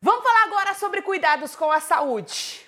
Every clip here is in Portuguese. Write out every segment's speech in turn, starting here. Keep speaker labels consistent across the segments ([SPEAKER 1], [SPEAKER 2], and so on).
[SPEAKER 1] Vamos falar agora sobre cuidados com a saúde.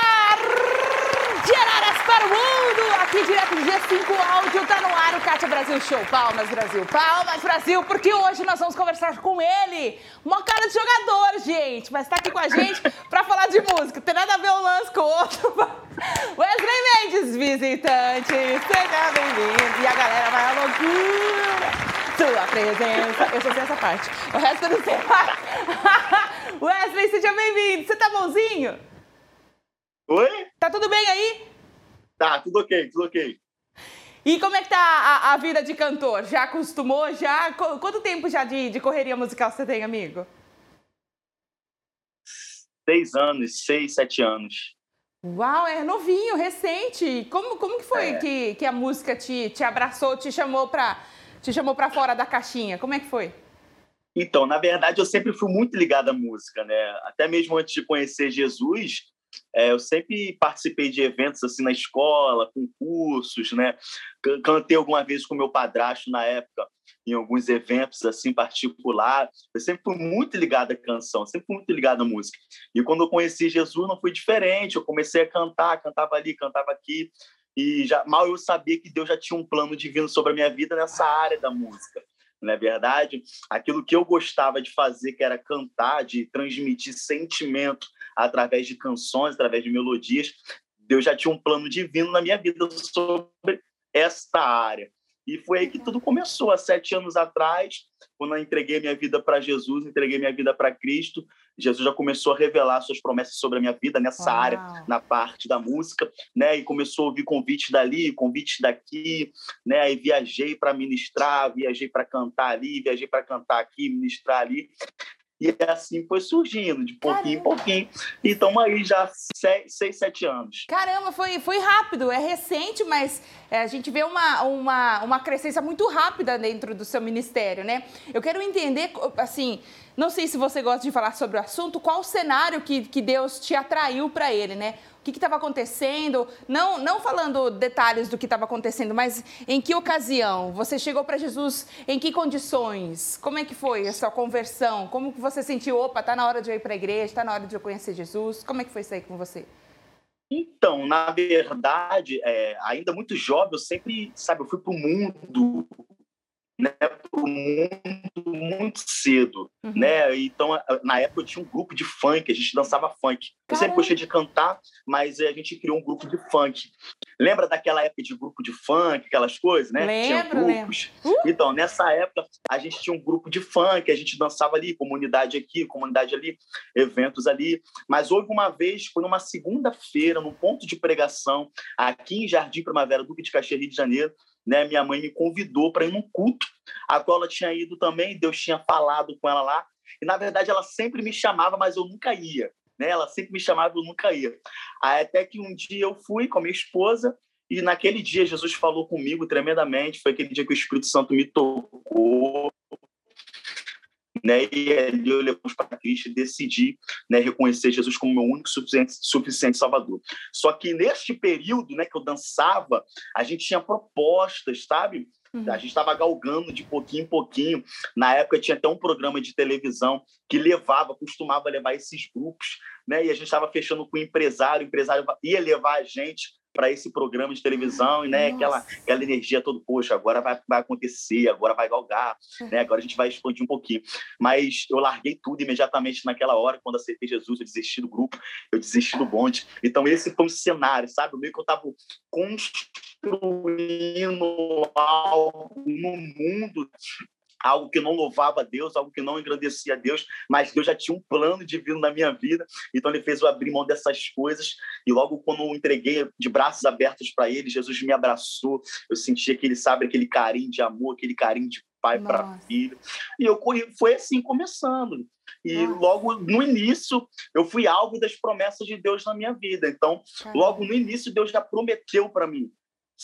[SPEAKER 1] Para o mundo! Aqui direto do G5 Áudio, tá no ar o Cátia Brasil Show. Palmas, Brasil! Palmas, Brasil! Porque hoje nós vamos conversar com ele. Uma cara de jogador, gente! Mas tá aqui com a gente pra falar de música. Tem nada a ver um lance com o outro. Wesley Mendes, visitante, seja bem-vindo. E a galera vai à loucura. Sua presença. Eu só sei essa parte. O resto eu não sei mais. Wesley, seja bem-vindo. Você tá bonzinho?
[SPEAKER 2] Oi?
[SPEAKER 1] Tá tudo bem aí?
[SPEAKER 2] Tá, tudo ok, tudo ok.
[SPEAKER 1] E como é que tá a, a vida de cantor? Já acostumou? Já? Qu- Quanto tempo já de, de correria musical você tem, amigo?
[SPEAKER 2] Seis anos, seis, sete anos.
[SPEAKER 1] Uau, é novinho, recente. Como, como que foi
[SPEAKER 2] É.
[SPEAKER 1] que, que a música te, te abraçou, te chamou pra, te chamou pra fora da caixinha? Como é que foi?
[SPEAKER 2] Então, na verdade, eu sempre fui muito ligado à música, né? Até mesmo antes de conhecer Jesus, é, eu sempre participei de eventos assim na escola, concursos, né? Can- Cantei alguma vez com meu padrasto na época em alguns eventos assim particular. Eu sempre fui muito ligado à canção, sempre fui muito ligado à música. E quando eu conheci Jesus não foi diferente. Eu comecei a cantar, cantava ali, cantava aqui. E já mal eu sabia que Deus já tinha um plano divino sobre a minha vida nessa área da música. Não é verdade? Aquilo que eu gostava de fazer, que era cantar, de transmitir sentimento através de canções, através de melodias, Deus já tinha um plano divino na minha vida sobre esta área. E foi aí que tudo começou, há sete anos atrás, quando eu entreguei minha vida para Jesus, entreguei minha vida para Cristo. Jesus já começou a revelar suas promessas sobre a minha vida nessa área,
[SPEAKER 1] Uau.
[SPEAKER 2] na parte da música, né? E começou a ouvir convites dali, convites daqui, né? Aí viajei para ministrar, viajei para cantar ali, viajei para cantar aqui, ministrar ali. E assim foi surgindo, de pouquinho em pouquinho. E estamos aí já seis, seis, sete anos.
[SPEAKER 1] Caramba, foi, foi rápido, é recente, mas é, a gente vê uma, uma, uma crescência muito rápida dentro do seu ministério, né? Eu quero entender, assim, não sei se você gosta de falar sobre o assunto, qual o cenário que, que Deus te atraiu para ele, né? O que estava acontecendo? Não, não falando detalhes do que estava acontecendo, mas em que ocasião? Você chegou para Jesus em que condições? Como é que foi a sua conversão? Como você sentiu, opa, tá na hora de eu ir para a igreja, tá na hora de eu conhecer Jesus? Como é que foi isso aí com você?
[SPEAKER 2] Então, na verdade, é, ainda muito jovem, eu sempre, sabe, eu fui para o mundo, né, para o mundo muito cedo,
[SPEAKER 1] Uhum.
[SPEAKER 2] né? Então, na época eu tinha um grupo de funk, a gente dançava funk. Eu sempre gostei de cantar, mas a gente criou um grupo de funk. Lembra daquela época de grupo de funk, aquelas coisas, né?
[SPEAKER 1] Lembro,
[SPEAKER 2] tinha grupos. Então, nessa época, a gente tinha um grupo de funk, a gente dançava ali, comunidade aqui, comunidade ali, eventos ali. Mas houve uma vez, foi numa segunda-feira, num ponto de pregação, aqui em Jardim Primavera, Duque de Caxias, Rio de Janeiro, né? Minha mãe me convidou para ir num culto, a qual ela tinha ido também, Deus tinha falado com ela lá. E, na verdade, ela sempre me chamava, mas eu nunca ia. Né? Ela sempre me chamava, eu nunca ia. Aí, até que um dia eu fui com a minha esposa, e naquele dia Jesus falou comigo tremendamente. Foi aquele dia que o Espírito Santo me tocou. Né? E ali eu levamos para Cristo e decidi né, reconhecer Jesus como meu único suficiente, suficiente Salvador. Só que neste período né, que eu dançava, a gente tinha propostas, sabe?
[SPEAKER 1] Uhum.
[SPEAKER 2] A gente estava galgando de pouquinho em pouquinho. Na época tinha até um programa de televisão que levava, costumava levar esses grupos, né? E a gente estava fechando com o empresário, o empresário ia levar a gente para esse programa de televisão, e né, aquela, aquela energia toda, poxa, agora vai, vai acontecer, agora vai galgar, né, agora a gente vai expandir um pouquinho. Mas eu larguei tudo imediatamente naquela hora, quando aceitei Jesus, eu desisti do grupo, eu desisti do bonde. Então esse foi um cenário, sabe? Meio que eu estava construindo algo no mundo algo que não louvava a Deus, algo que não engrandecia a Deus, mas Deus já tinha um plano divino na minha vida, então ele fez eu abrir mão dessas coisas, e logo quando eu entreguei de braços abertos para ele, Jesus me abraçou, eu senti aquele, sabe, aquele carinho de amor, aquele carinho de pai para filho, e eu foi assim começando, e Nossa. logo no início eu fui alvo das promessas de Deus na minha vida, então logo no início Deus já prometeu para mim,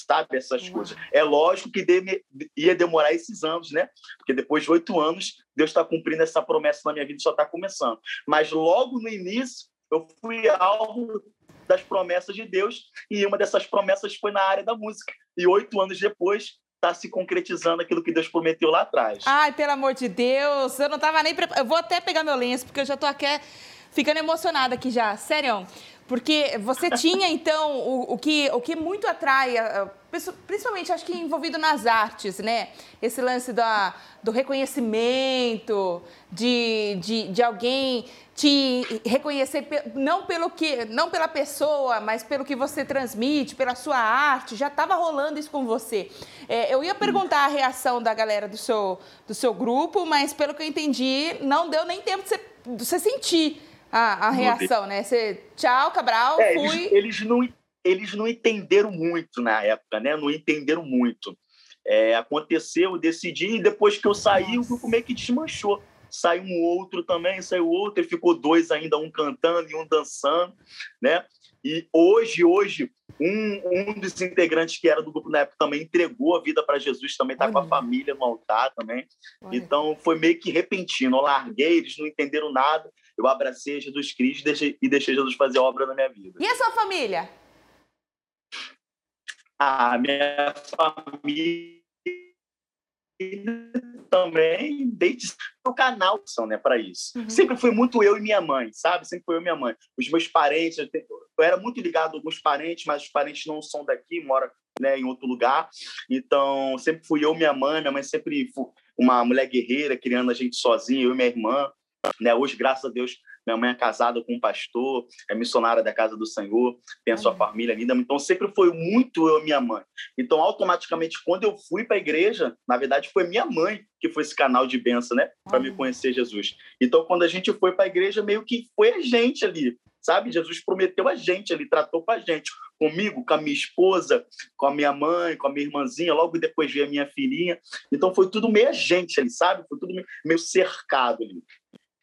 [SPEAKER 2] sabe? Essas coisas. É lógico que de, ia demorar esses anos, né? Porque depois de oito anos, Deus está cumprindo essa promessa na minha vida, só está começando. Mas logo no início, eu fui alvo das promessas de Deus e uma dessas promessas foi na área da música. E oito anos depois, está se concretizando aquilo que Deus prometeu lá atrás.
[SPEAKER 1] Ai, pelo amor de Deus, eu não estava nem preparada. Eu vou até pegar meu lenço, porque eu já estou aqui ficando emocionada aqui já. Sério. Porque você tinha, então, o, o, que, o que muito atrai, principalmente acho que envolvido nas artes, né? Esse lance da, do reconhecimento, de, de, de alguém te reconhecer não pelo que não pela pessoa mas pelo que você transmite pela sua arte já estava rolando isso com você é, eu ia perguntar a reação da galera do seu do seu grupo mas pelo que eu entendi não deu nem tempo de você, de você sentir a, a reação, né? Você, tchau, Cabral, é,
[SPEAKER 2] fui. Eles, eles, não, eles não entenderam muito na época, né? Não entenderam muito. É, aconteceu, eu decidi, e depois que eu saí, o grupo meio que desmanchou. Saiu um outro também, saiu outro, e ficou dois ainda, um cantando e um dançando, né? E hoje, hoje, um, um dos integrantes que era do grupo na época também entregou a vida para Jesus, também está com a família no altar também. Olha. Então foi meio que repentino. Eu larguei, eles não entenderam nada. Eu abracei Jesus Cristo e deixei, e deixei Jesus fazer obra na minha vida.
[SPEAKER 1] E a sua família?
[SPEAKER 2] A minha família também desde o canal são né para isso uhum. sempre foi muito eu e minha mãe sabe sempre foi eu e minha mãe os meus parentes eu, eu era muito ligado a alguns parentes mas os parentes não são daqui moram né em outro lugar então sempre fui eu e minha mãe minha mãe sempre foi uma mulher guerreira criando a gente sozinha eu e minha irmã né hoje graças a Deus minha mãe é casada com um pastor, é missionária da casa do Senhor, tem a sua uhum. família linda. Então, sempre foi muito eu e minha mãe. Então, automaticamente, quando eu fui para a igreja, na verdade, foi minha mãe que foi esse canal de bênção, né? Para uhum. me conhecer Jesus. Então, quando a gente foi para a igreja, meio que foi a gente ali, sabe? Jesus prometeu a gente ali, tratou com a gente. Comigo, com a minha esposa, com a minha mãe, com a minha irmãzinha, logo depois veio a minha filhinha. Então, foi tudo meio a gente ali, sabe? Foi tudo meio cercado ali.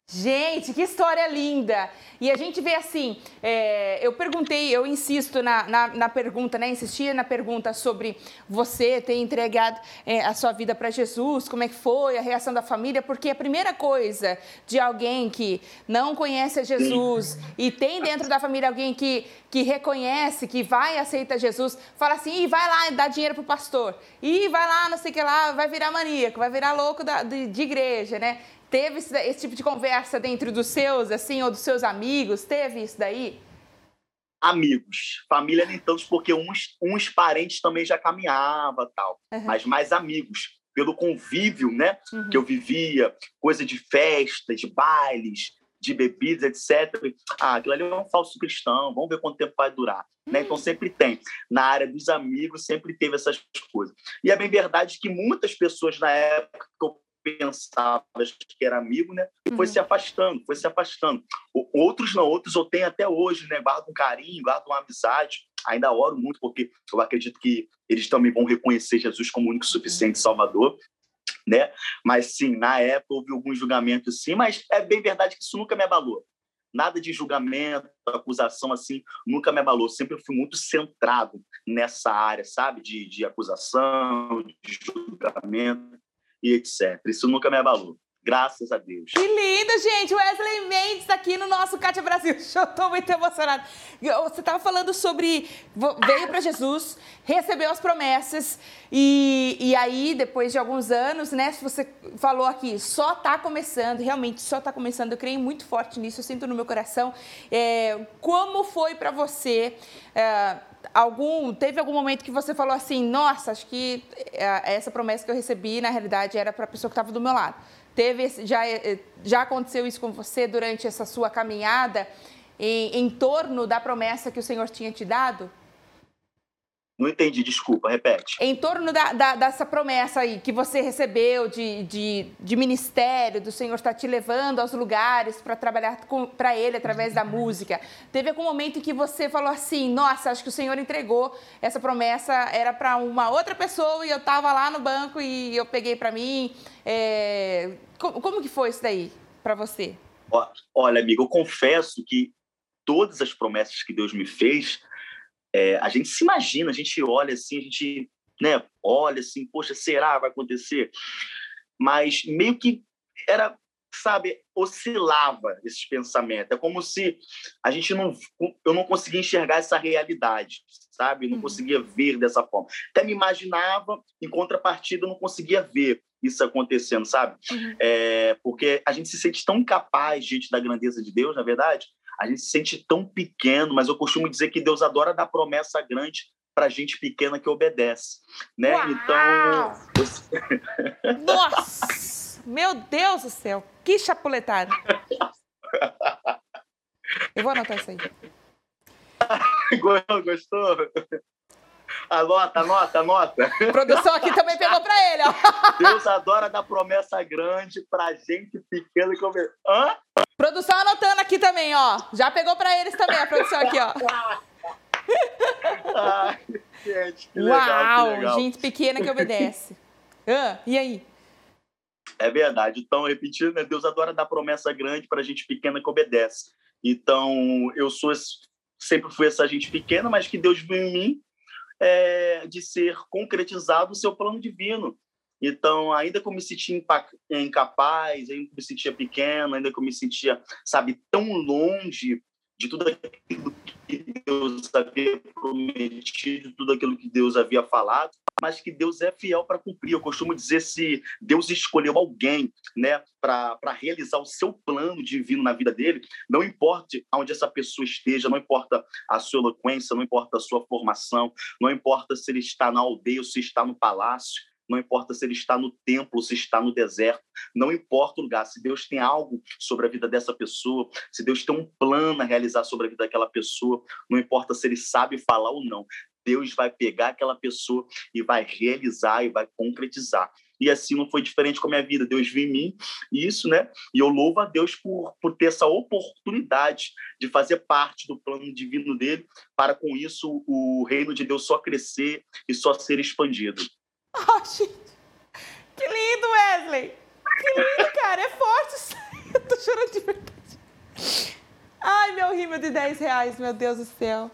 [SPEAKER 1] Gente, que história linda! E a gente vê assim, é, eu perguntei, eu insisto na, na, na, pergunta, né? Insistia na pergunta sobre você ter entregado é, a sua vida para Jesus, como é que foi, a reação da família, porque a primeira coisa de alguém que não conhece a Jesus e tem dentro da família alguém que, que reconhece, que vai e aceita Jesus, fala assim, e vai lá dar dinheiro pro pastor, e vai lá, não sei o que lá, vai virar maníaco, vai virar louco da, de, de igreja, né? Teve esse, esse tipo de conversa dentro dos seus, assim, ou dos seus amigos? Teve isso daí?
[SPEAKER 2] amigos. Família nem tantos, porque uns, uns parentes também já caminhava tal, uhum. mas mais amigos. Pelo convívio, né, uhum. que eu vivia, coisa de festas, de bailes, de bebidas, etc. Ah, aquilo ali é um falso cristão, vamos ver quanto tempo vai durar. Uhum. Né? Então sempre tem. Na área dos amigos sempre teve essas coisas. E é bem verdade que muitas pessoas na época que eu pensava que era amigo, né? Foi uhum. se afastando, foi se afastando. Outros não, outros eu tenho até hoje, né? Guardo um carinho, guardo uma amizade. Ainda oro muito, porque eu acredito que eles também vão reconhecer Jesus como o único suficiente Salvador. Né? Mas sim, na época houve alguns julgamentos sim, mas é bem verdade que isso nunca me abalou. Nada de julgamento, acusação assim, nunca me abalou. Sempre fui muito centrado nessa área, sabe? De, de acusação, de julgamento e etc. Isso nunca me abalou. Graças a Deus.
[SPEAKER 1] Que lindo, gente! Wesley Mendes aqui no nosso Cátia Brasil. Eu tô muito emocionada. Você estava falando sobre. Veio para Jesus, recebeu as promessas, e, e aí, depois de alguns anos, né? Você falou aqui, só está começando, realmente só está começando. Eu creio muito forte nisso, eu sinto no meu coração. É, como foi para você? É, algum teve algum momento que você falou assim, nossa, acho que é, essa promessa que eu recebi na realidade era para a pessoa que estava do meu lado. Teve já é, já aconteceu isso com você durante essa sua caminhada em, em torno da promessa que o Senhor tinha te dado?
[SPEAKER 2] Não entendi, desculpa, repete.
[SPEAKER 1] Em torno da, da, dessa promessa aí que você recebeu de, de, de ministério, do Senhor estar te levando aos lugares para trabalhar para Ele através da música. Teve algum momento em que você falou assim: Nossa, acho que o Senhor entregou essa promessa, era para uma outra pessoa e eu estava lá no banco e eu peguei para mim. É... Como, como que foi isso daí para você?
[SPEAKER 2] Olha, amigo, eu confesso que todas as promessas que Deus me fez é, a gente se imagina, a gente olha assim, a gente né, olha assim, poxa, será vai acontecer? Mas meio que era, sabe, oscilava esses pensamentos. É como se a gente não, eu não conseguia enxergar essa realidade, sabe? Não uhum. conseguia ver dessa forma. Até me imaginava, em contrapartida, eu não conseguia ver isso acontecendo, sabe? Uhum. É, porque a gente se sente tão capaz diante da grandeza de Deus, na verdade, a gente se sente tão pequeno, mas eu costumo dizer que Deus adora dar promessa grande para gente pequena que obedece, né?
[SPEAKER 1] Uau! Então, nossa, meu Deus do céu, que chapuletada! Eu vou anotar isso aí.
[SPEAKER 2] Gostou? Anota, anota, anota.
[SPEAKER 1] produção aqui também pegou para ele, ó.
[SPEAKER 2] Deus adora dar promessa grande pra gente pequena que obedece. Hã?
[SPEAKER 1] Produção anotando aqui também, ó. Já pegou para eles também a produção aqui, ó.
[SPEAKER 2] Ai, gente, que
[SPEAKER 1] legal,
[SPEAKER 2] Uau, que legal.
[SPEAKER 1] gente pequena que obedece. Ah, e aí?
[SPEAKER 2] É verdade. Então, repetindo, né, Deus adora dar promessa grande para gente pequena que obedece. Então, eu sou sempre fui essa gente pequena, mas que Deus viu em mim é, de ser concretizado o seu plano divino. Então, ainda que eu me sentia incapaz, ainda que eu me sentia pequeno, ainda que eu me sentia, sabe, tão longe de tudo aquilo que Deus havia prometido, tudo aquilo que Deus havia falado, mas que Deus é fiel para cumprir. Eu costumo dizer se Deus escolheu alguém, né, para realizar o seu plano divino na vida dele, não importa onde essa pessoa esteja, não importa a sua eloquência, não importa a sua formação, não importa se ele está na aldeia ou se está no palácio, não importa se ele está no templo, se está no deserto, não importa o lugar. Se Deus tem algo sobre a vida dessa pessoa, se Deus tem um plano a realizar sobre a vida daquela pessoa, não importa se ele sabe falar ou não, Deus vai pegar aquela pessoa e vai realizar e vai concretizar. E assim não foi diferente com a minha vida. Deus viu em mim isso, né? E eu louvo a Deus por, por ter essa oportunidade de fazer parte do plano divino dele, para com isso o reino de Deus só crescer e só ser expandido.
[SPEAKER 1] Oh, gente. Que lindo, Wesley. Que lindo, cara. É forte isso. Eu tô chorando de verdade. Ai, meu rímel de 10 reais, meu Deus do céu.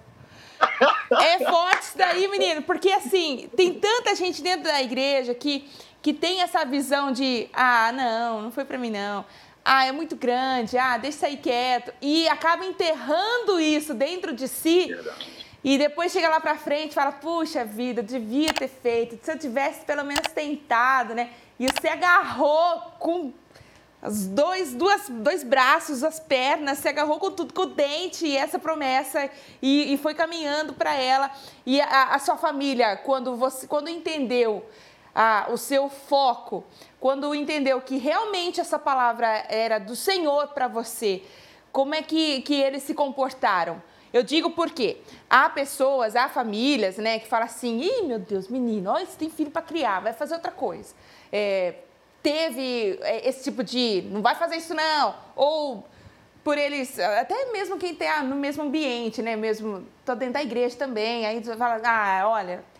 [SPEAKER 1] É forte isso daí, menino, porque assim, tem tanta gente dentro da igreja que, que tem essa visão de, ah, não, não foi para mim não. Ah, é muito grande, ah, deixa sair quieto. E acaba enterrando isso dentro de si. Verdade e depois chega lá pra frente e fala, puxa vida, devia ter feito, se eu tivesse pelo menos tentado, né? E você agarrou com os dois, duas, dois braços, as pernas, se agarrou com tudo, com o dente e essa promessa e, e foi caminhando para ela. E a, a, sua família, quando você, quando entendeu a, o seu foco, quando entendeu que realmente essa palavra era do Senhor para você, como é que, que eles se comportaram? Eu digo porque há pessoas, há famílias, né, que falam assim: ih, meu Deus, menino, olha, você tem filho para criar, vai fazer outra coisa. É, teve é, esse tipo de, não vai fazer isso não. Ou por eles, até mesmo quem está no mesmo ambiente, né, mesmo, tô dentro da igreja também, aí você fala: ah, olha.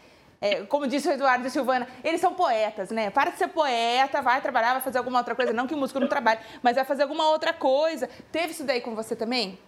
[SPEAKER 1] É, como disse o Eduardo e Silvana, eles são poetas, né? Para de ser poeta, vai trabalhar, vai fazer alguma outra coisa. Não que o músico não trabalhe, mas vai fazer alguma outra coisa. Teve isso daí com você também?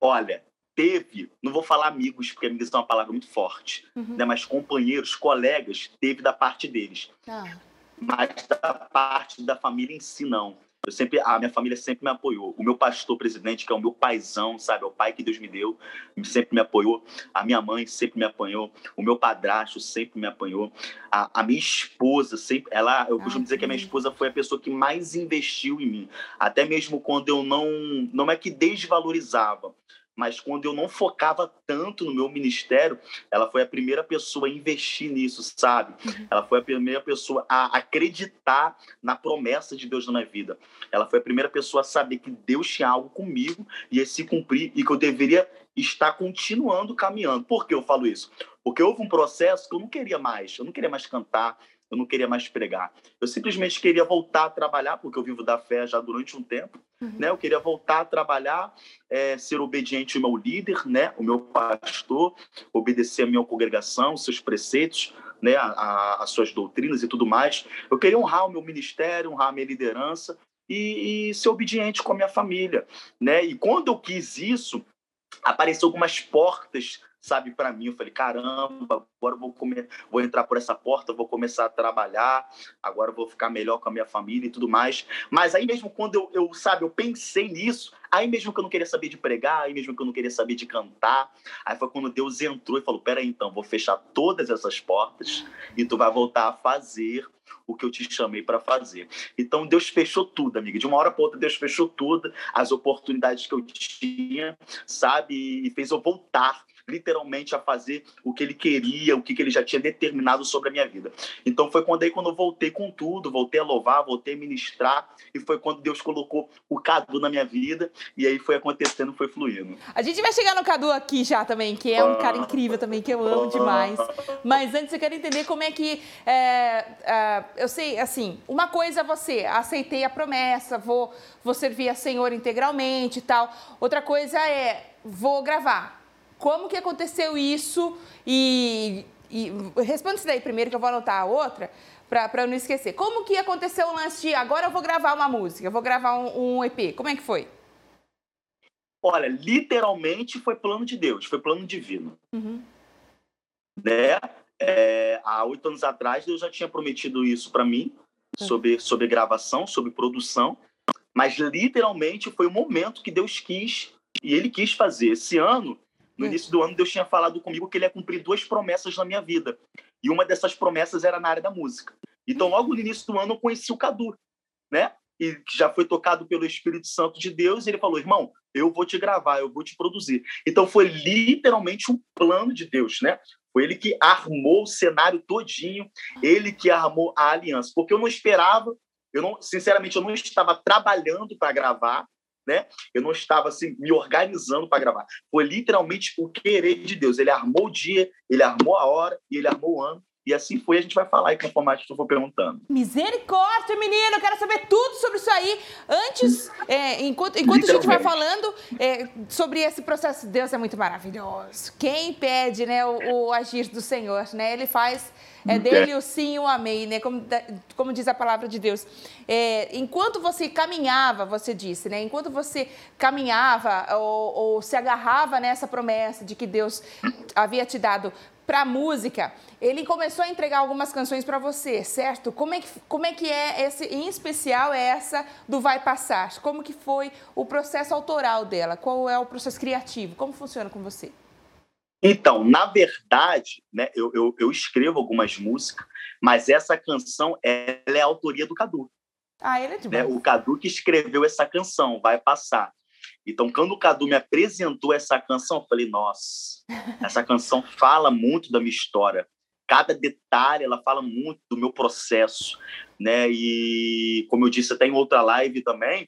[SPEAKER 2] Olha, teve, não vou falar amigos, porque amigos é uma palavra muito forte, uhum. né? mas companheiros, colegas, teve da parte deles. Ah. Mas da parte da família em si, não. Eu sempre, a minha família sempre me apoiou. O meu pastor presidente, que é o meu paizão, sabe, é o pai que Deus me deu, sempre me apoiou. A minha mãe sempre me apoiou. O meu padrasto sempre me apoiou. A, a minha esposa sempre, ela, eu costumo dizer que a minha esposa foi a pessoa que mais investiu em mim, até mesmo quando eu não, não é que desvalorizava, mas quando eu não focava tanto no meu ministério, ela foi a primeira pessoa a investir nisso, sabe? Uhum. Ela foi a primeira pessoa a acreditar na promessa de Deus na minha vida. Ela foi a primeira pessoa a saber que Deus tinha algo comigo e ia se cumprir e que eu deveria está continuando caminhando. Por que eu falo isso? Porque houve um processo que eu não queria mais. Eu não queria mais cantar, eu não queria mais pregar. Eu simplesmente queria voltar a trabalhar, porque eu vivo da fé já durante um tempo. Uhum. Né? Eu queria voltar a trabalhar, é, ser obediente ao meu líder, né? o meu pastor, obedecer a minha congregação, seus preceitos, né? A, a, as suas doutrinas e tudo mais. Eu queria honrar o meu ministério, honrar a minha liderança e, e ser obediente com a minha família. Né? E quando eu quis isso, apareceu algumas portas sabe, para mim. Eu falei, caramba, agora vou, comer, vou entrar por essa porta, vou começar a trabalhar, agora vou ficar melhor com a minha família e tudo mais. Mas aí mesmo quando eu, eu, sabe, eu pensei nisso, aí mesmo que eu não queria saber de pregar, aí mesmo que eu não queria saber de cantar, aí foi quando Deus entrou e falou, peraí, então, vou fechar todas essas portas e tu vai voltar a fazer o que eu te chamei para fazer. Então Deus fechou tudo, amiga. De uma hora para outra Deus fechou tudo, as oportunidades que eu tinha, sabe, e fez eu voltar literalmente a fazer o que ele queria, o que, ele já tinha determinado sobre a minha vida. Então foi quando aí quando eu voltei com tudo, voltei a louvar, voltei a ministrar, e foi quando Deus colocou o Cadu na minha vida, e aí foi acontecendo, foi fluindo.
[SPEAKER 1] A gente vai chegar no Cadu aqui já também, que é um cara incrível também, que eu amo demais. Mas antes eu quero entender como é que. É, é, eu sei, assim, uma coisa é você, aceitei a promessa, vou, vou servir a Senhor integralmente e tal. Outra coisa é, vou gravar como que aconteceu isso e, e responde isso daí primeiro que eu vou anotar a outra para eu não esquecer. Como que aconteceu o lance de agora eu vou gravar uma música, eu vou gravar um, um EP? Como é que foi?
[SPEAKER 2] Olha, literalmente foi plano de Deus, foi plano divino. Uhum. Né? É, há oito anos atrás, Deus já tinha prometido isso para mim, uhum. sobre, sobre gravação, sobre produção, mas literalmente foi o momento que Deus quis, e Ele quis fazer. Esse ano, no início do ano, Deus tinha falado comigo que ele ia cumprir duas promessas na minha vida. E uma dessas promessas era na área da música. Então, logo no início do ano, eu conheci o Cadu, né? E já foi tocado pelo Espírito Santo de Deus. E ele falou: irmão, eu vou te gravar, eu vou te produzir. Então, foi literalmente um plano de Deus, né? Foi ele que armou o cenário todinho, ele que armou a aliança. Porque eu não esperava, eu não, sinceramente, eu não estava trabalhando para gravar, né? Eu não estava assim me organizando para gravar. Foi literalmente o querer de Deus. Ele armou o dia, ele armou a hora e ele armou o ano. E assim foi, a gente vai falar aí conforme que eu for perguntando.
[SPEAKER 1] Misericórdia, menino! Eu quero saber tudo sobre isso aí. Antes, é, enquanto, enquanto a gente vai falando é, sobre esse processo, Deus é muito maravilhoso. Quem pede né, o, o agir do Senhor, né? Ele faz é dele o sim e o amém, né? Como, como diz a palavra de Deus. É, enquanto você caminhava, você disse, né? Enquanto você caminhava ou, ou se agarrava nessa promessa de que Deus havia te dado para a música, ele começou a entregar algumas canções para você, certo? Como é, que, como é que é esse, em especial essa do Vai Passar? Como que foi o processo autoral dela? Qual é o processo criativo? Como funciona com você?
[SPEAKER 2] Então, na verdade, né, eu, eu, eu, escrevo algumas músicas, mas essa canção ela é a autoria do Cadu.
[SPEAKER 1] Ah, ele é demais.
[SPEAKER 2] Né? O Cadu que escreveu essa canção, Vai Passar. Então, quando o Cadu me apresentou essa canção, eu falei, nossa, essa canção fala muito da minha história. Cada detalhe, ela fala muito do meu processo, né? E, como eu disse até em outra live também,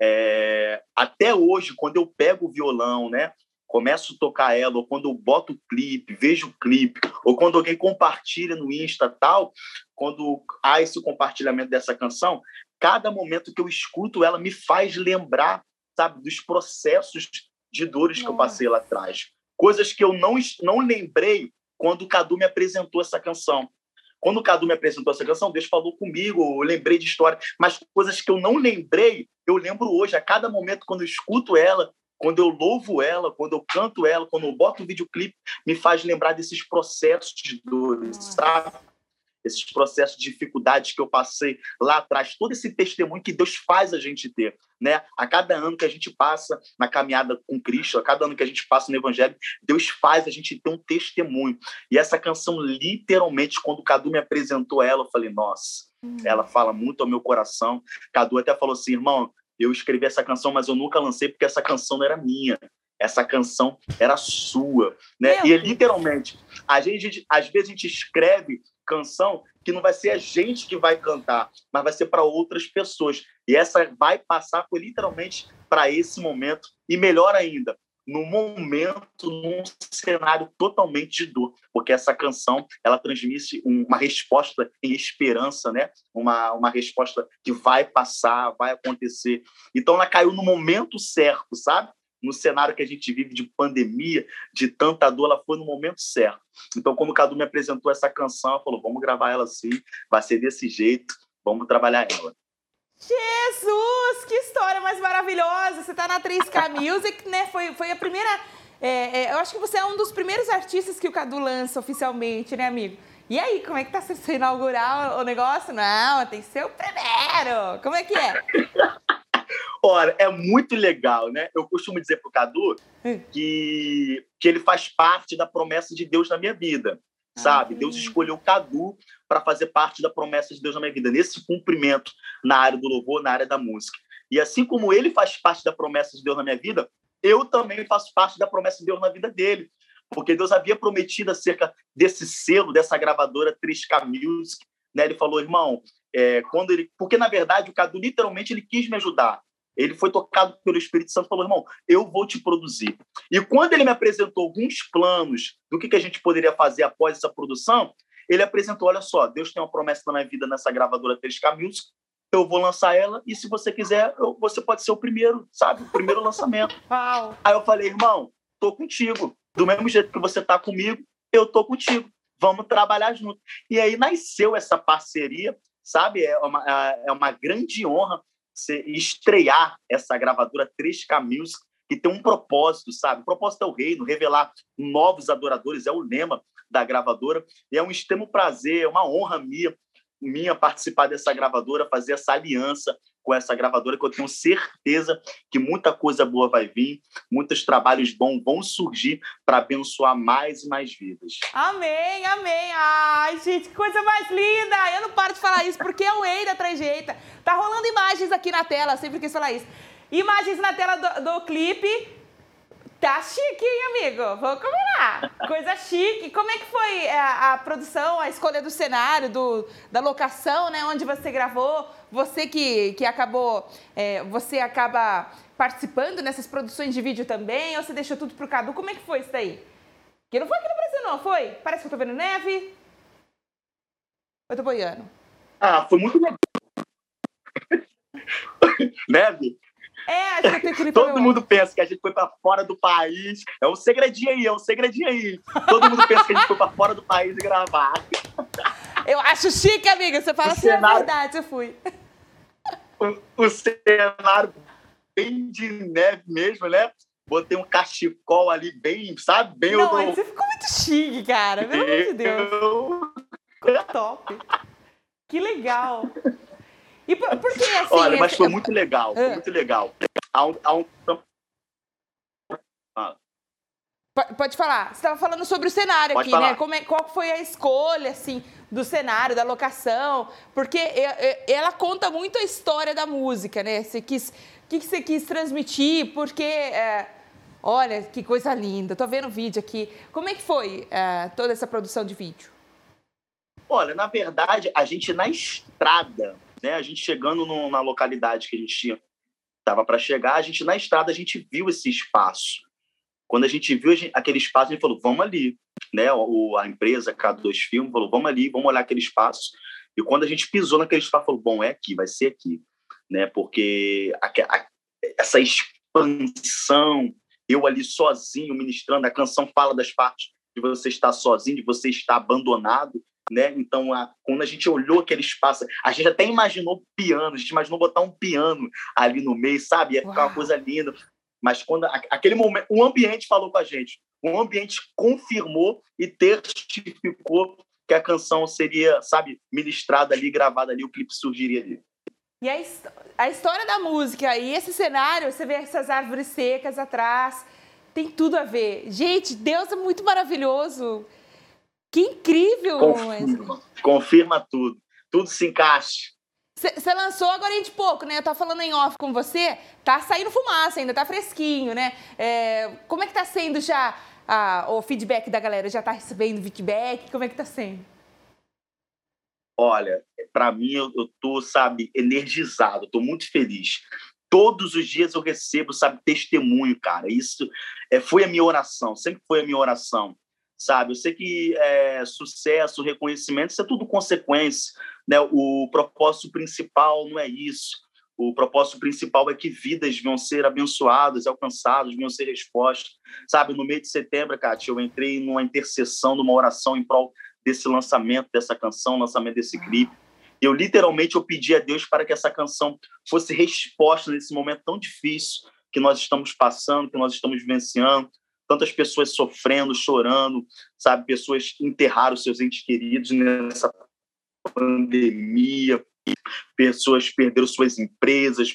[SPEAKER 2] é... até hoje, quando eu pego o violão, né? começo a tocar ela, ou quando eu boto o clipe, vejo o clipe, ou quando alguém compartilha no Insta tal, quando há esse compartilhamento dessa canção, cada momento que eu escuto ela me faz lembrar, sabe, dos processos de dores que eu passei lá atrás. Coisas que eu não, não lembrei quando o Cadu me apresentou essa canção. Quando o Cadu me apresentou essa canção, Deus falou comigo, eu lembrei de história, mas coisas que eu não lembrei, eu lembro hoje. A cada momento, quando eu escuto ela, quando eu louvo ela, quando eu canto ela, quando eu boto o videoclipe, me faz lembrar desses processos de dores, sabe? Esses processos de dificuldades que eu passei lá atrás, todo esse testemunho que Deus faz a gente ter, né? A cada ano que a gente passa na caminhada com Cristo, a cada ano que a gente passa no Evangelho, Deus faz a gente ter um testemunho. E essa canção, literalmente, quando o Cadu me apresentou ela, eu falei, nossa, hum. ela fala muito ao meu coração. Cadu até falou assim, irmão, eu escrevi essa canção, mas eu nunca lancei porque essa canção não era minha. Essa canção era sua, né? E é literalmente, a gente às vezes a gente escreve canção que não vai ser a gente que vai cantar, mas vai ser para outras pessoas. E essa vai passar literalmente para esse momento e melhor ainda, no momento, num cenário totalmente de dor, porque essa canção ela transmite uma resposta em esperança, né? Uma, uma resposta que vai passar, vai acontecer. Então ela caiu no momento certo, sabe? No cenário que a gente vive de pandemia, de tanta dor, ela foi no momento certo. Então, quando o Cadu me apresentou essa canção, ela falou: vamos gravar ela assim, vai ser desse jeito, vamos trabalhar ela.
[SPEAKER 1] Jesus, que história mais maravilhosa! Você está na 3K Music, né? Foi, foi a primeira. É, é, eu acho que você é um dos primeiros artistas que o Cadu lança oficialmente, né, amigo? E aí, como é que tá se inaugurar o negócio? Não, tem o primeiro. Como é que é?
[SPEAKER 2] Olha, é muito legal, né? Eu costumo dizer pro Cadu que, que ele faz parte da promessa de Deus na minha vida sabe? Deus escolheu o Cadu para fazer parte da promessa de Deus na minha vida, nesse cumprimento na área do louvor, na área da música. E assim como ele faz parte da promessa de Deus na minha vida, eu também faço parte da promessa de Deus na vida dele. Porque Deus havia prometido acerca desse selo, dessa gravadora 3K Music. Né? Ele falou, irmão, é, quando ele. Porque, na verdade, o Cadu literalmente ele quis me ajudar. Ele foi tocado pelo Espírito Santo e falou: irmão, eu vou te produzir. E quando ele me apresentou alguns planos do que, que a gente poderia fazer após essa produção, ele apresentou: olha só, Deus tem uma promessa na minha vida nessa gravadora 3K Music, eu vou lançar ela e se você quiser, eu, você pode ser o primeiro, sabe? O primeiro lançamento.
[SPEAKER 1] Uau.
[SPEAKER 2] Aí eu falei: irmão, tô contigo. Do mesmo jeito que você tá comigo, eu tô contigo. Vamos trabalhar junto. E aí nasceu essa parceria, sabe? É uma, é uma grande honra estrear essa gravadora 3K Music, que tem um propósito, sabe? O propósito é o reino, revelar novos adoradores, é o lema da gravadora. E é um extremo prazer, é uma honra minha, minha participar dessa gravadora, fazer essa aliança com essa gravadora, que eu tenho certeza que muita coisa boa vai vir, muitos trabalhos bons vão surgir para abençoar mais e mais vidas.
[SPEAKER 1] Amém, amém. Ai, gente, que coisa mais linda! Eu não paro de falar isso porque é o Ei da Trejeita. Tá rolando imagens aqui na tela, sempre quis falar isso. Imagens na tela do, do clipe Tá chique, hein, amigo? Vamos combinar. Coisa chique. Como é que foi a, é, a, produção, a escolha do cenário, do, da locação, né? Onde você gravou? Você que, que acabou, é, você acaba participando nessas produções de vídeo também? Ou você deixou tudo pro Cadu? Como é que foi isso daí? Que não foi aqui no Brasil, não, foi? Parece que eu tô vendo neve. Eu tô boiando.
[SPEAKER 2] Ah, foi muito neve?
[SPEAKER 1] É, que eu tenho que
[SPEAKER 2] Todo mundo pensa que a gente foi para fora do país. É um segredinho aí, é um segredinho aí. Todo mundo pensa que a gente foi para fora do país e gravar.
[SPEAKER 1] Eu acho chique, amiga. Você fala o assim é cenário... a verdade, eu fui.
[SPEAKER 2] O, o cenário bem de neve mesmo, né? Botei um cachecol ali bem, sabe? Bem
[SPEAKER 1] Não, eu... você ficou muito chique, cara. Pelo amor de Deus. Ficou top. Que legal. E por, por que assim?
[SPEAKER 2] Olha, mas foi muito legal, foi muito legal. Há um, há um...
[SPEAKER 1] Ah. Pode falar. Você estava falando sobre o cenário Pode aqui, né? falar. né? Como é, qual foi a escolha, assim, do cenário, da locação? Porque ela conta muito a história da música, né? Você quis, o que você quis transmitir? Porque, é, olha, que coisa linda. Estou vendo o vídeo aqui. Como é que foi é, toda essa produção de vídeo?
[SPEAKER 2] Olha, na verdade, a gente na estrada né? A gente chegando no, na localidade que a gente estava para chegar, a gente na estrada a gente viu esse espaço. Quando a gente viu a gente, aquele espaço, a gente falou, vamos ali, né? O, a empresa K2 Film falou, vamos ali, vamos olhar aquele espaço. E quando a gente pisou naquele espaço, falou, bom, é aqui, vai ser aqui, né? Porque a, a, essa expansão, eu ali sozinho ministrando, a canção fala das partes de você estar sozinho, de você estar abandonado, né? Então, a, quando a gente olhou aquele espaço, a gente até imaginou piano, a gente imaginou botar um piano ali no meio, sabe? Ia ficar Uau. uma coisa linda. Mas quando a, aquele momento, o ambiente falou com a gente, o ambiente confirmou e testificou que a canção seria, sabe, ministrada ali, gravada ali, o clipe surgiria ali.
[SPEAKER 1] E a, a história da música e esse cenário, você vê essas árvores secas atrás, tem tudo a ver. Gente, Deus é muito maravilhoso. Que incrível!
[SPEAKER 2] Confirma, confirma tudo. Tudo se encaixa.
[SPEAKER 1] Você lançou agora de pouco, né? Eu tava falando em off com você, tá saindo fumaça ainda, tá fresquinho, né? É, como é que tá sendo já a, o feedback da galera? Já tá recebendo feedback? Como é que tá sendo?
[SPEAKER 2] Olha, para mim eu, eu tô, sabe, energizado, tô muito feliz. todos os dias eu recebo, sabe, testemunho, cara. Isso é, foi a minha oração, sempre foi a minha oração, sabe? Eu sei que é, sucesso, reconhecimento, isso é tudo consequência, né? O propósito principal não é isso. O propósito principal é que vidas vão ser abençoadas, alcançadas, vão ser respostas. Sabe, no mês de setembro, Kátia, eu entrei numa intercessão, numa oração em prol desse lançamento dessa canção, lançamento desse clipe. Eu literalmente eu pedi a Deus para que essa canção fosse resposta nesse momento tão difícil que nós estamos passando, que nós estamos vivenciando, tantas pessoas sofrendo, chorando, sabe, pessoas enterraram seus entes queridos nessa pandemia, pessoas perderam suas empresas,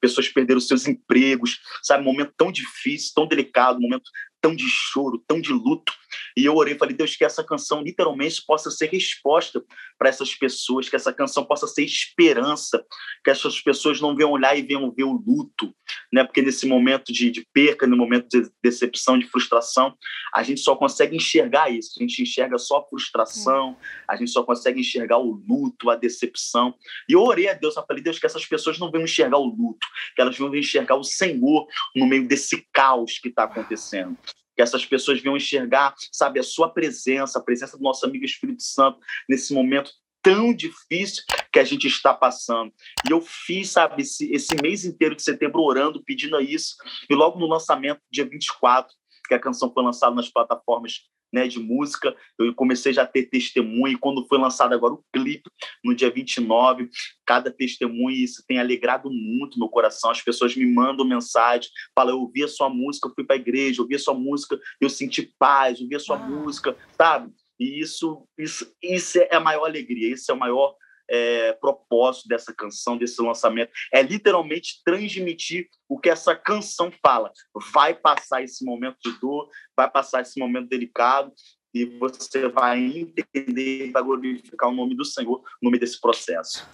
[SPEAKER 2] pessoas perderam seus empregos, sabe, um momento tão difícil, tão delicado, um momento tão de choro, tão de luto. E eu orei e falei, Deus, que essa canção literalmente possa ser resposta para essas pessoas, que essa canção possa ser esperança, que essas pessoas não venham olhar e venham ver o luto, né? Porque nesse momento de, de perca, no momento de decepção, de frustração, a gente só consegue enxergar isso, a gente enxerga só a frustração, a gente só consegue enxergar o luto, a decepção. E eu orei a Deus, eu falei, Deus, que essas pessoas não venham enxergar o luto, que elas venham enxergar o Senhor no meio desse caos que está acontecendo que essas pessoas venham enxergar, sabe, a sua presença, a presença do nosso amigo Espírito Santo nesse momento tão difícil que a gente está passando. E eu fiz, sabe, esse, esse mês inteiro de setembro orando, pedindo isso, e logo no lançamento, dia 24, que a canção foi lançada nas plataformas né, de música, eu comecei já a ter testemunho, e quando foi lançado agora o clipe, no dia 29, cada testemunho, isso tem alegrado muito meu coração, as pessoas me mandam mensagem, falam, eu ouvi a sua música, eu fui para a igreja, eu ouvi a sua música, eu senti paz, eu ouvi a sua ah. música, sabe? E isso, isso, isso é a maior alegria, esse é o maior é, propósito dessa canção, desse lançamento, é literalmente transmitir o que essa canção fala. Vai passar esse momento de dor, vai passar esse momento delicado, e você vai entender, vai glorificar o nome do Senhor no meio desse processo.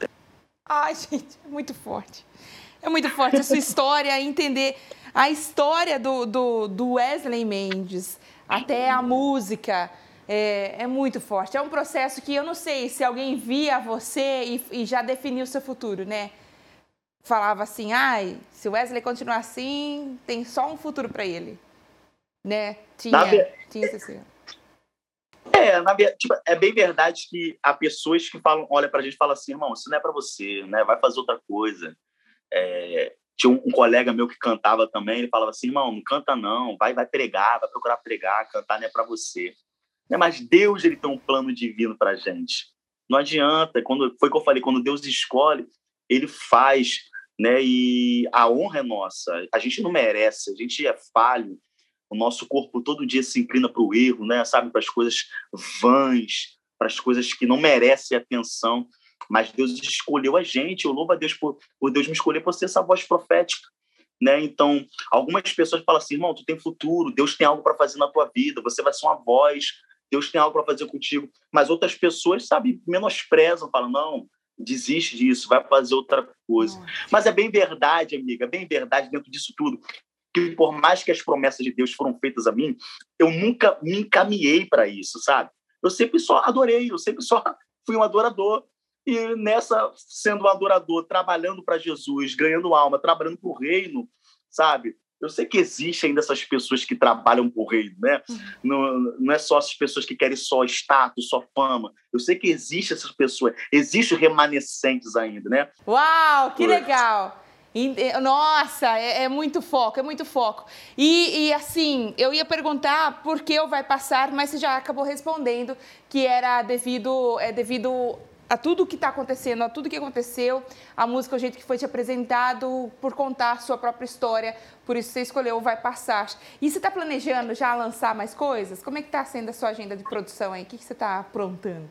[SPEAKER 1] Ai, gente, é muito forte. É muito forte a sua história, entender a história do, do, do Wesley Mendes, até a música é, é, muito forte. É um processo que eu não sei se alguém via você e, e já definiu o seu futuro, né? Falava assim, ai, se o Wesley continuar assim, tem só um futuro para ele, né? Tinha, tinha esse assim.
[SPEAKER 2] É, na, tipo, é bem verdade que há pessoas que falam, olha pra gente e falam assim, irmão, isso não é para você, né? Vai fazer outra coisa. É, tinha um, um, colega meu que cantava também, ele falava assim, irmão, não canta não, vai, vai pregar, vai procurar pregar, cantar não é para você. Né? Mas Deus ele tem um plano divino para a gente. Não adianta. Quando foi que eu falei, quando Deus escolhe, Ele faz, né? E a honra é nossa. A gente não merece. A gente é falho. O nosso corpo todo dia se inclina para o erro, né? Sabe, para as coisas vãs, para as coisas que não merecem atenção. Mas Deus escolheu a gente. Eu louvo a Deus por, por Deus me escolher por ser essa voz profética. Né? Então, algumas pessoas falam assim, irmão, tu tem futuro, Deus tem algo para fazer na tua vida, você vai ser uma voz, Deus tem algo para fazer contigo. Mas outras pessoas, sabe, menosprezam, falam, não, desiste disso, vai fazer outra coisa. Nossa. Mas é bem verdade, amiga, bem verdade dentro disso tudo, que por mais que as promessas de Deus foram feitas a mim, eu nunca me encaminhei para isso, sabe? Eu sempre só adorei, eu sempre só fui um adorador. E nessa, sendo um adorador, trabalhando para Jesus, ganhando alma, trabalhando para o reino, sabe? Eu sei que existe ainda essas pessoas que trabalham por reino, né? Uhum. Não, não é só essas pessoas que querem só status, só fama. Eu sei que existe essas pessoas, existem remanescentes ainda, né?
[SPEAKER 1] Uau, que legal! Nossa, é, é, muito foco, é muito foco. E, e, assim, eu ia perguntar por que eu vai passar, mas você já acabou respondendo que era devido, é devido a tudo que está acontecendo, a tudo que aconteceu, a música, o jeito que foi te apresentado, por contar a sua própria história, por isso você escolheu Vai Passar. E você está planejando já lançar mais coisas? Como é que está sendo a sua agenda de produção aí? O que, que você está aprontando?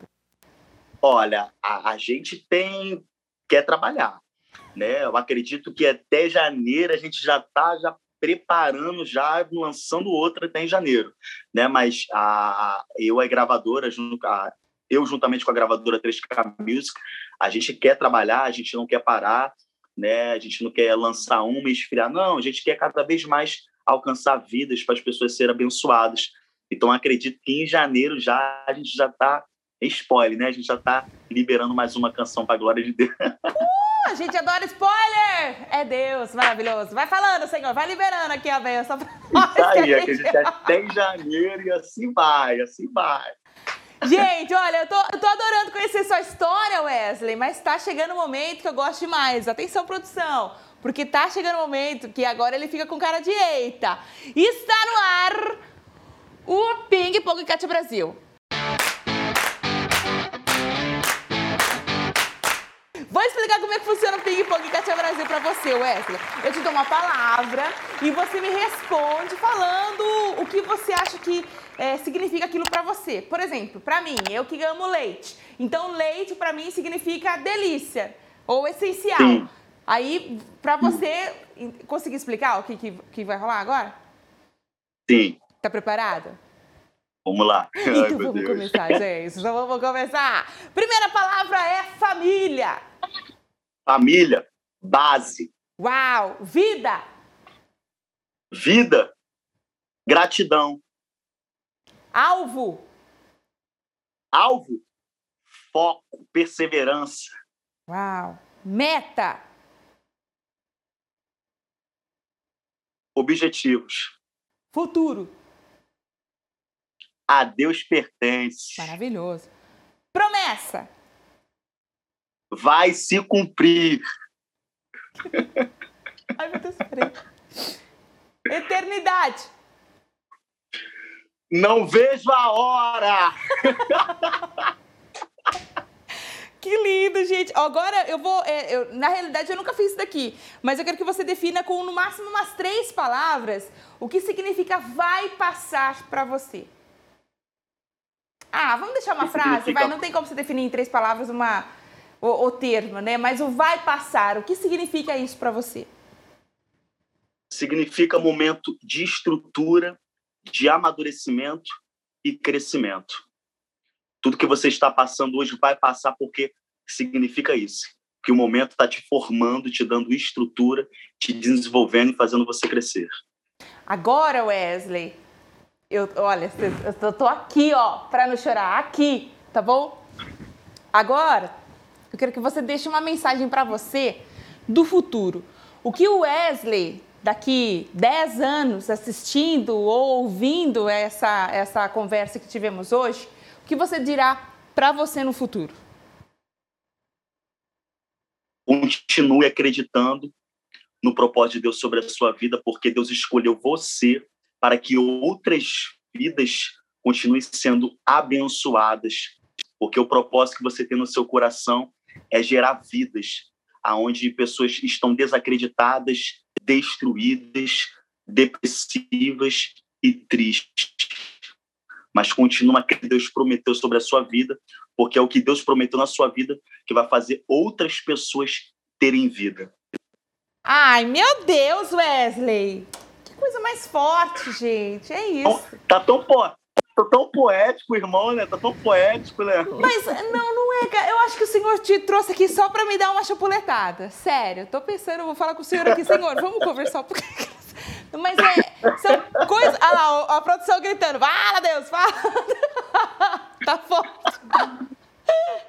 [SPEAKER 2] Olha, a, a, gente tem quer trabalhar, né? Eu acredito que até janeiro a gente já está já preparando, já lançando outra até em janeiro, né? Mas a, eu, a gravadora, a, eu juntamente com a gravadora 3K Music, a gente quer trabalhar, a gente não quer parar, né? A gente não quer lançar uma e esfriar, não, a gente quer cada vez mais alcançar vidas para as pessoas serem abençoadas. Então acredito que em janeiro já a gente já está spoiler, né? A gente já está liberando mais uma canção para a glória de Deus.
[SPEAKER 1] Uh, a gente adora spoiler! É Deus, maravilhoso. Vai falando, Senhor, vai liberando aqui a benção.
[SPEAKER 2] Isso aí, a gente até em janeiro e assim vai, assim vai.
[SPEAKER 1] Gente, olha, eu tô, eu tô adorando conhecer sua história, Wesley, mas tá chegando o um momento que eu gosto demais. Atenção, produção, porque tá chegando o um momento que agora ele fica com cara de eita. Está no ar o Ping Pong Cat Brasil. Explicar como é que funciona o Ping Pong Cat Brasil para você, Wesley. Eu te dou uma palavra e você me responde falando o que você acha que é, significa aquilo para você. Por exemplo, para mim, eu que amo leite. Então, leite para mim significa delícia ou essencial. Sim. Aí, para você conseguir explicar o que, que, que, vai rolar agora?
[SPEAKER 2] Sim.
[SPEAKER 1] Tá preparado?
[SPEAKER 2] Vamos lá.
[SPEAKER 1] Então Ai, vamos Deus. começar, gente. Então vamos começar. Primeira palavra é família.
[SPEAKER 2] Família, base.
[SPEAKER 1] Uau! Vida.
[SPEAKER 2] Vida, gratidão.
[SPEAKER 1] Alvo.
[SPEAKER 2] Alvo, foco, perseverança.
[SPEAKER 1] Uau. Meta.
[SPEAKER 2] Objetivos.
[SPEAKER 1] Futuro.
[SPEAKER 2] A Deus pertence.
[SPEAKER 1] Maravilhoso. Promessa.
[SPEAKER 2] Vai se cumprir.
[SPEAKER 1] Ai, meu Deus, peraí. Eternidade.
[SPEAKER 2] Não vejo a hora!
[SPEAKER 1] Que lindo, gente. Agora eu vou. É, eu, na realidade, eu nunca fiz isso daqui, mas eu quero que você defina com no máximo umas três palavras o que significa vai passar para você. Ah, vamos deixar uma frase? Significa... Vai, não tem como você definir em três palavras uma, o, o termo, né? Mas o vai passar, o que significa isso para você?
[SPEAKER 2] Significa momento de estrutura de amadurecimento e crescimento. Tudo que você está passando hoje vai passar porque significa isso. Que o momento está te formando, te dando estrutura, te desenvolvendo e fazendo você crescer.
[SPEAKER 1] Agora, Wesley, eu, olha, eu tô aqui, ó, para não chorar, aqui, tá bom? Agora, eu quero que você deixe uma mensagem para você do futuro. O que o Wesley daqui 10 anos assistindo ou ouvindo essa, essa conversa que tivemos hoje, o que você dirá para você no futuro?
[SPEAKER 2] Continue acreditando no propósito de Deus sobre a sua vida, porque Deus escolheu você para que outras vidas continuem sendo abençoadas, porque o propósito que você tem no seu coração é gerar vidas aonde pessoas estão desacreditadas, destruídas, depressivas e tristes. Mas continua que Deus prometeu sobre a sua vida, porque é o que Deus prometeu na sua vida que vai fazer outras pessoas terem vida.
[SPEAKER 1] Ai, meu Deus, Wesley! Que coisa mais forte, gente. É isso.
[SPEAKER 2] Tá tão forte. Tá tão poético, irmão, né? Tá tão poético, né?
[SPEAKER 1] Mas não, não Eu acho que o senhor te trouxe aqui só pra me dar uma chapuletada. Sério, tô pensando, vou falar com o senhor aqui, senhor, vamos conversar um pouquinho. Mas é, são coisas. Olha lá, a produção gritando, fala, Deus, fala. tá forte.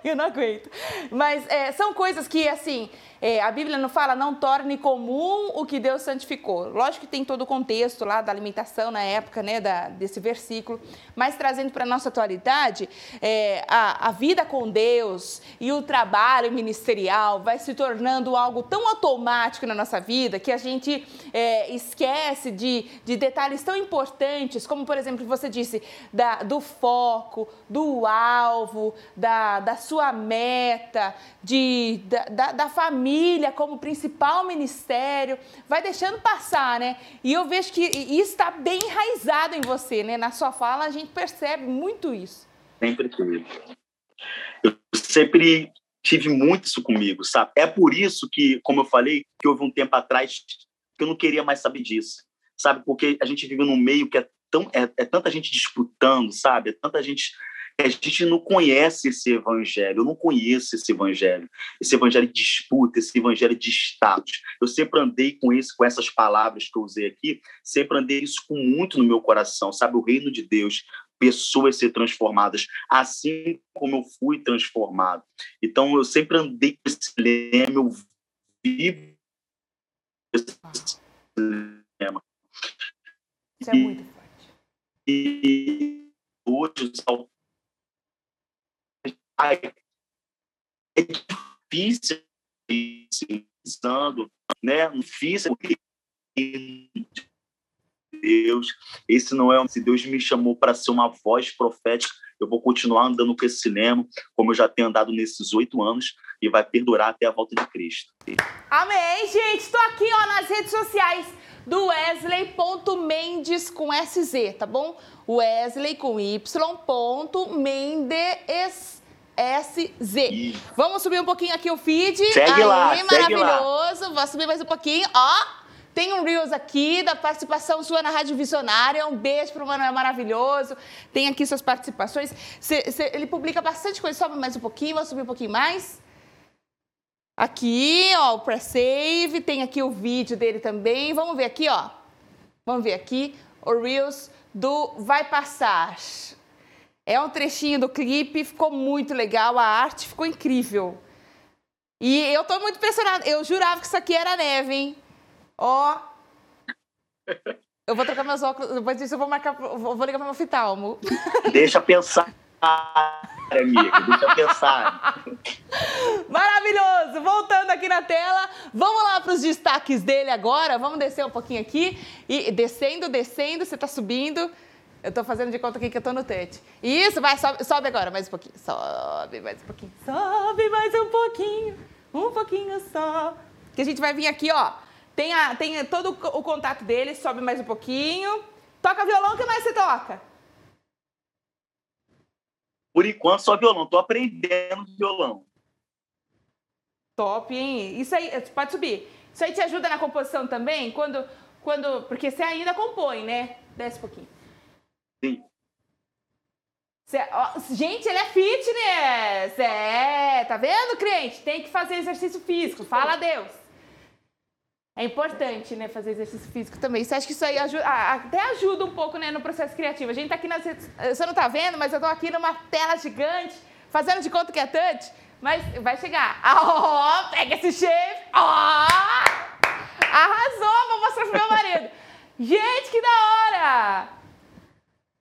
[SPEAKER 1] Eu não aguento. Mas é, são coisas que, assim, é, a Bíblia não fala, não torne comum o que Deus santificou. Lógico que tem todo o contexto lá da alimentação na época, né, da, desse versículo, mas trazendo para a nossa atualidade, é, a, a vida com Deus e o trabalho ministerial vai se tornando algo tão automático na nossa vida que a gente é, esquece de, de detalhes tão importantes, como, por exemplo, você disse, da, do foco, do alvo, da, da sua meta, de, da, da, da família família como principal ministério, vai deixando passar, né? E eu vejo que isso está bem enraizado em você, né? Na sua fala a gente percebe muito isso.
[SPEAKER 2] Sempre tive. Eu sempre tive muito isso comigo, sabe? É por isso que, como eu falei, que houve um tempo atrás que eu não queria mais saber disso, sabe? Porque a gente vive num meio que é tão é, é tanta gente disputando, sabe? É tanta gente a gente não conhece esse evangelho, eu não conheço esse evangelho, esse evangelho de disputa, esse evangelho de status. Eu sempre andei com isso, com essas palavras que eu usei aqui, sempre andei isso com muito no meu coração, sabe? O reino de Deus pessoas ser transformadas, assim como eu fui transformado. Então, eu sempre andei com esse lema, eu vivo esse lema.
[SPEAKER 1] Isso é muito forte.
[SPEAKER 2] E hoje, é difícil pensando, né? Difícil Deus. Esse não é se Deus me chamou para ser uma voz profética. Eu vou continuar andando com esse cinema, como eu já tenho andado nesses oito anos, e vai perdurar até a volta de Cristo.
[SPEAKER 1] Amém, gente. Estou aqui ó, nas redes sociais do Wesley.mendes com SZ, tá bom? Wesley com Y. Mendes SZ. Vamos subir um pouquinho aqui o feed.
[SPEAKER 2] Segue
[SPEAKER 1] Aí,
[SPEAKER 2] lá,
[SPEAKER 1] maravilhoso.
[SPEAKER 2] Segue
[SPEAKER 1] lá. Vou subir mais um pouquinho. Ó, tem um Reels aqui da participação sua na Rádio Visionária. Um beijo pro Manuel maravilhoso. Tem aqui suas participações. Cê, cê, ele publica bastante coisa. Sobe mais um pouquinho, vou subir um pouquinho mais. Aqui, ó, o pré-save. Tem aqui o vídeo dele também. Vamos ver aqui, ó. Vamos ver aqui o Reels do Vai Passar. É um trechinho do clipe, ficou muito legal, a arte ficou incrível. E eu tô muito impressionada. Eu jurava que isso aqui era neve, hein? Ó. Eu vou trocar meus óculos, depois disso eu vou marcar, vou ligar para meu fitalmo.
[SPEAKER 2] Deixa pensar, amiga, deixa pensar.
[SPEAKER 1] Maravilhoso! Voltando aqui na tela, vamos lá para os destaques dele agora. Vamos descer um pouquinho aqui e descendo, descendo, você está subindo. Eu tô fazendo de conta aqui que eu tô no touch. Isso, vai, sobe, sobe agora, mais um pouquinho. Sobe mais um pouquinho. Sobe mais um pouquinho. Um pouquinho só. Que a gente vai vir aqui, ó. Tem, a, tem todo o contato dele, sobe mais um pouquinho. Toca violão, o que mais você toca?
[SPEAKER 2] Por enquanto, só violão. Tô aprendendo violão.
[SPEAKER 1] Top, hein? Isso aí, pode subir. Isso aí te ajuda na composição também? Quando, quando, porque você ainda compõe, né? Desce um pouquinho.
[SPEAKER 2] Sim.
[SPEAKER 1] Cê, ó, gente, ele é fitness! É, tá vendo, cliente? Tem que fazer exercício físico, fala a Deus. É importante, né, fazer exercício físico também. Você acha que isso aí ajuda, até ajuda um pouco, né, no processo criativo? A gente tá aqui nas redes, você não tá vendo, mas eu tô aqui numa tela gigante, fazendo de conta que é touch, mas vai chegar. Ó, oh, pega esse shape! Ó! Oh, arrasou! Vou mostrar pro meu marido. Gente, que da hora!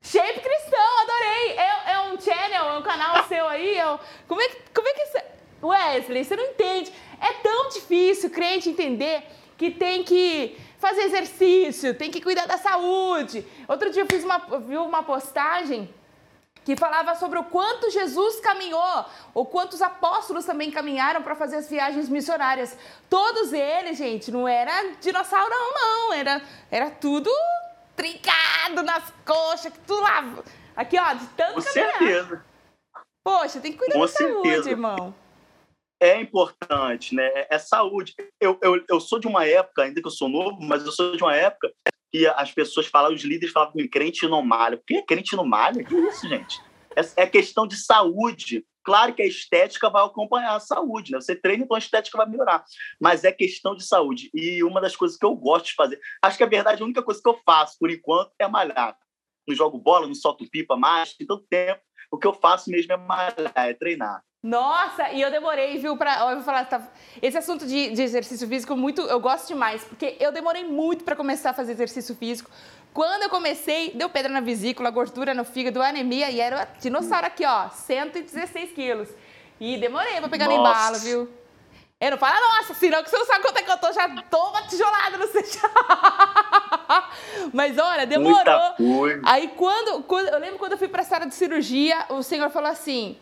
[SPEAKER 1] Shape cristão, adorei. É, é, um channel, é um canal seu aí. É um... como, é que, como é que você. Wesley, você não entende. É tão difícil crente entender que tem que fazer exercício, tem que cuidar da saúde. Outro dia eu fiz uma, vi uma postagem que falava sobre o quanto Jesus caminhou, o quanto os apóstolos também caminharam para fazer as viagens missionárias. Todos eles, gente, não era dinossauro não, era, era tudo trincado nas coxas, que tu lá. Aqui, ó, de tanto
[SPEAKER 2] Com caminhar. certeza.
[SPEAKER 1] Poxa, tem que cuidar Com da certeza. saúde, irmão.
[SPEAKER 2] É importante, né? É, saúde. Eu, eu, eu sou de uma época, ainda que eu sou novo, mas eu sou de uma época que as pessoas falavam, os líderes falavam crente não malha. Por que crente não malha? Que isso, gente? É, é questão de saúde. Claro que a estética vai acompanhar a saúde, né? Você treina, então a estética vai melhorar. Mas é questão de saúde. E uma das coisas que eu gosto de fazer, acho que a verdade, a única coisa que eu faço, por enquanto, é malhar. Não jogo bola, não solto pipa mais, tem tanto tempo. O que eu faço mesmo é malhar, é treinar.
[SPEAKER 1] Nossa, e eu demorei, viu, para eu vou falar, tá, esse assunto de, de, exercício físico muito, eu gosto demais, porque eu demorei muito para começar a fazer exercício físico. Quando eu comecei, deu pedra na vesícula, gordura no fígado, anemia e era dinossauro aqui, ó, 116 quilos. E demorei para pegar no embalo, viu? Eu não falo, nossa, senão que você não sabe quanto é que eu tô, já tô uma tijolada no chão. Mas olha, demorou. Aí quando, quando, eu lembro quando eu fui para a sala de cirurgia, o senhor falou assim: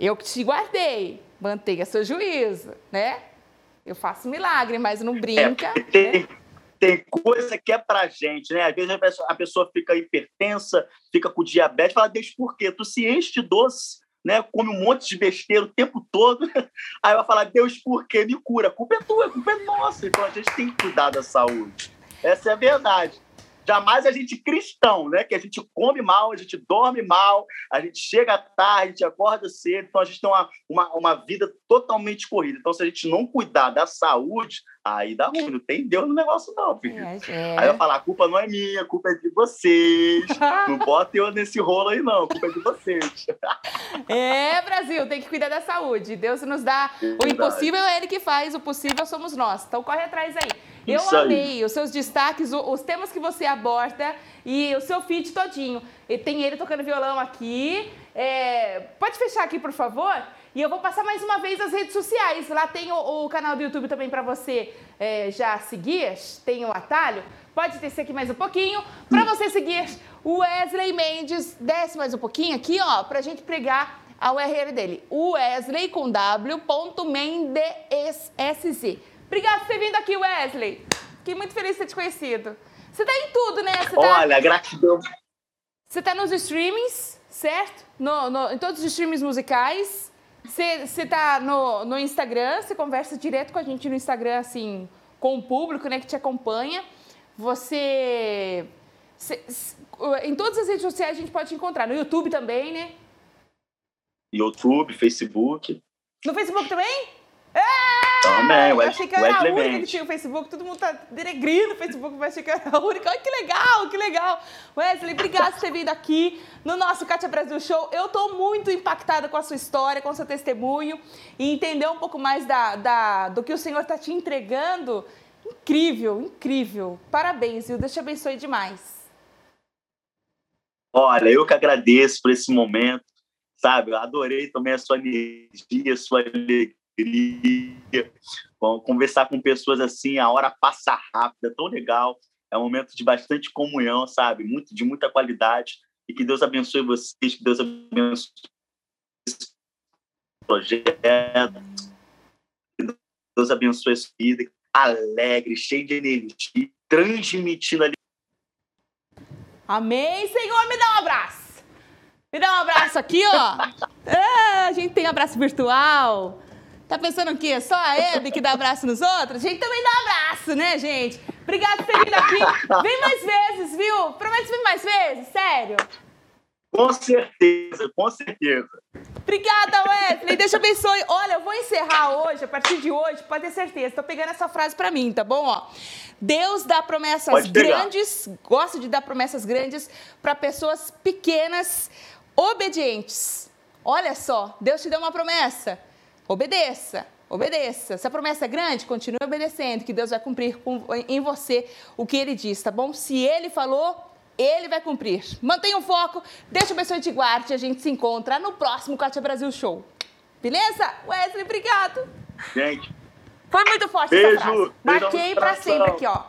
[SPEAKER 1] eu que te guardei, mantenha seu juízo, né? Eu faço milagre, mas não brinca. É,
[SPEAKER 2] né? Tem coisa que é pra gente, né? Às vezes a pessoa, a pessoa fica hipertensa, fica com diabetes, fala, Deus, por quê? Tu se enche de doce, né? Come um monte de besteira o tempo todo. Aí vai falar, Deus, por quê? Me cura. A culpa é tua, a culpa é nossa. Então a gente tem que cuidar da saúde. Essa é a verdade. Jamais a gente cristão, né? Que a gente come mal, a gente dorme mal, a gente chega tarde, a gente acorda cedo, então a gente tem uma, uma, uma vida totalmente corrida. Então, se a gente não cuidar da saúde, aí dá ruim, não tem Deus no negócio, não, filho. É, é. Aí eu falar, a culpa não é minha, a culpa é de vocês. não bota eu nesse rolo aí, não, a culpa é de vocês.
[SPEAKER 1] é, Brasil, tem que cuidar da saúde. Deus nos dá. o impossível é ele que faz, o possível somos nós. Então corre atrás aí. Eu Isso amei aí. os seus destaques, os temas que você aborda e o seu feed todinho. E tem ele tocando violão aqui. É, pode fechar aqui, por favor? E eu vou passar mais uma vez as redes sociais. Lá tem o, o canal do YouTube também para você é, já seguir. Tem o atalho. Pode descer aqui mais um pouquinho. Para você seguir o Wesley Mendes, desce mais um pouquinho aqui, ó, para a gente pregar a URL dele. Wesley com W, ponto Mendesc. Obrigada por ter vindo aqui, Wesley. Fiquei muito feliz de ter te conhecido. Você tá em tudo, né?
[SPEAKER 2] Tá Olha, gratidão.
[SPEAKER 1] Você tá nos streamings, certo? No, no, em todos os streamings musicais. Você, você tá no, no Instagram, você conversa direto com a gente no Instagram, assim, com o público, né, que te acompanha. Você... você em todas as redes sociais a gente pode te encontrar. No YouTube também, né?
[SPEAKER 2] YouTube, Facebook.
[SPEAKER 1] No Facebook também?
[SPEAKER 2] Também,
[SPEAKER 1] eu achei que era a única que tinha o Facebook, todo mundo tá denegrindo o Facebook, mas achei que era a única. Olha que legal, que legal. Wesley, obrigada por ter vindo aqui no nosso Kátia Brasil Show. Eu tô muito impactada com a sua história, com o seu testemunho e entender um pouco mais da, da, do que o Senhor tá te entregando. Incrível, incrível. Parabéns, viu? Deus te abençoe demais.
[SPEAKER 2] Olha, eu que agradeço por esse momento, sabe? Eu adorei também a sua energia, a sua alegria alegria. conversar com pessoas assim, a hora passa rápida, é tão legal. É um momento de bastante comunhão, sabe? Muito, de muita qualidade. E que Deus abençoe vocês, que Deus abençoe esse projeto. Que Deus abençoe a sua vida, alegre, cheio de energia, transmitindo ali.
[SPEAKER 1] Amém, Senhor, me dá um abraço. Me dá um abraço aqui, ó. É, a gente tem abraço virtual. Tá pensando o quê? Só a Hebe que dá abraço nos outros? A gente também dá abraço, né, gente? Obrigada por ter vindo aqui. Vem mais vezes, viu? Promete vir mais vezes, sério.
[SPEAKER 2] Com certeza, com certeza.
[SPEAKER 1] Obrigada, Wesley. Deus te abençoe. Olha, eu vou encerrar hoje, a partir de hoje, pode ter certeza. Tô pegando essa frase para mim, tá bom? Ó, Deus dá promessas grandes, gosta de dar promessas grandes para pessoas pequenas, obedientes. Olha só, Deus te deu uma promessa. Obedeça, obedeça. Se a promessa é grande, continue obedecendo, que Deus vai cumprir com, em você o que ele diz, tá bom? Se ele falou, ele vai cumprir. Mantenha o foco, deixa o abençoe te guarde e a gente se encontra no próximo Cátia Brasil Show. Beleza? Wesley, obrigado.
[SPEAKER 2] Gente.
[SPEAKER 1] Foi muito forte
[SPEAKER 2] beijo,
[SPEAKER 1] essa frase. Marquei para sempre aqui, ó.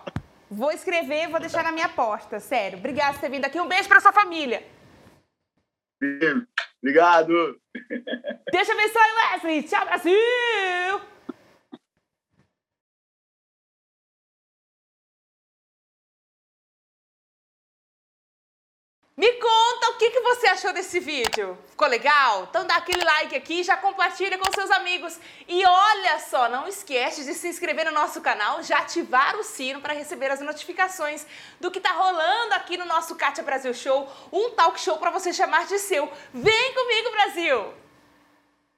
[SPEAKER 1] Vou escrever, vou deixar na minha porta, sério. Obrigada por ter vindo aqui. Um beijo para sua família.
[SPEAKER 2] Beijo. Obrigado.
[SPEAKER 1] Deus abençoe, Wesley. Tchau, Brasil. Me conta o que, que você achou desse vídeo. Ficou legal? Então dá aquele like aqui, já compartilha com seus amigos. E olha só, não esquece de se inscrever no nosso canal, já ativar o sino para receber as notificações do que tá rolando aqui no nosso Kátia Brasil Show, um talk show para você chamar de seu. Vem comigo, Brasil!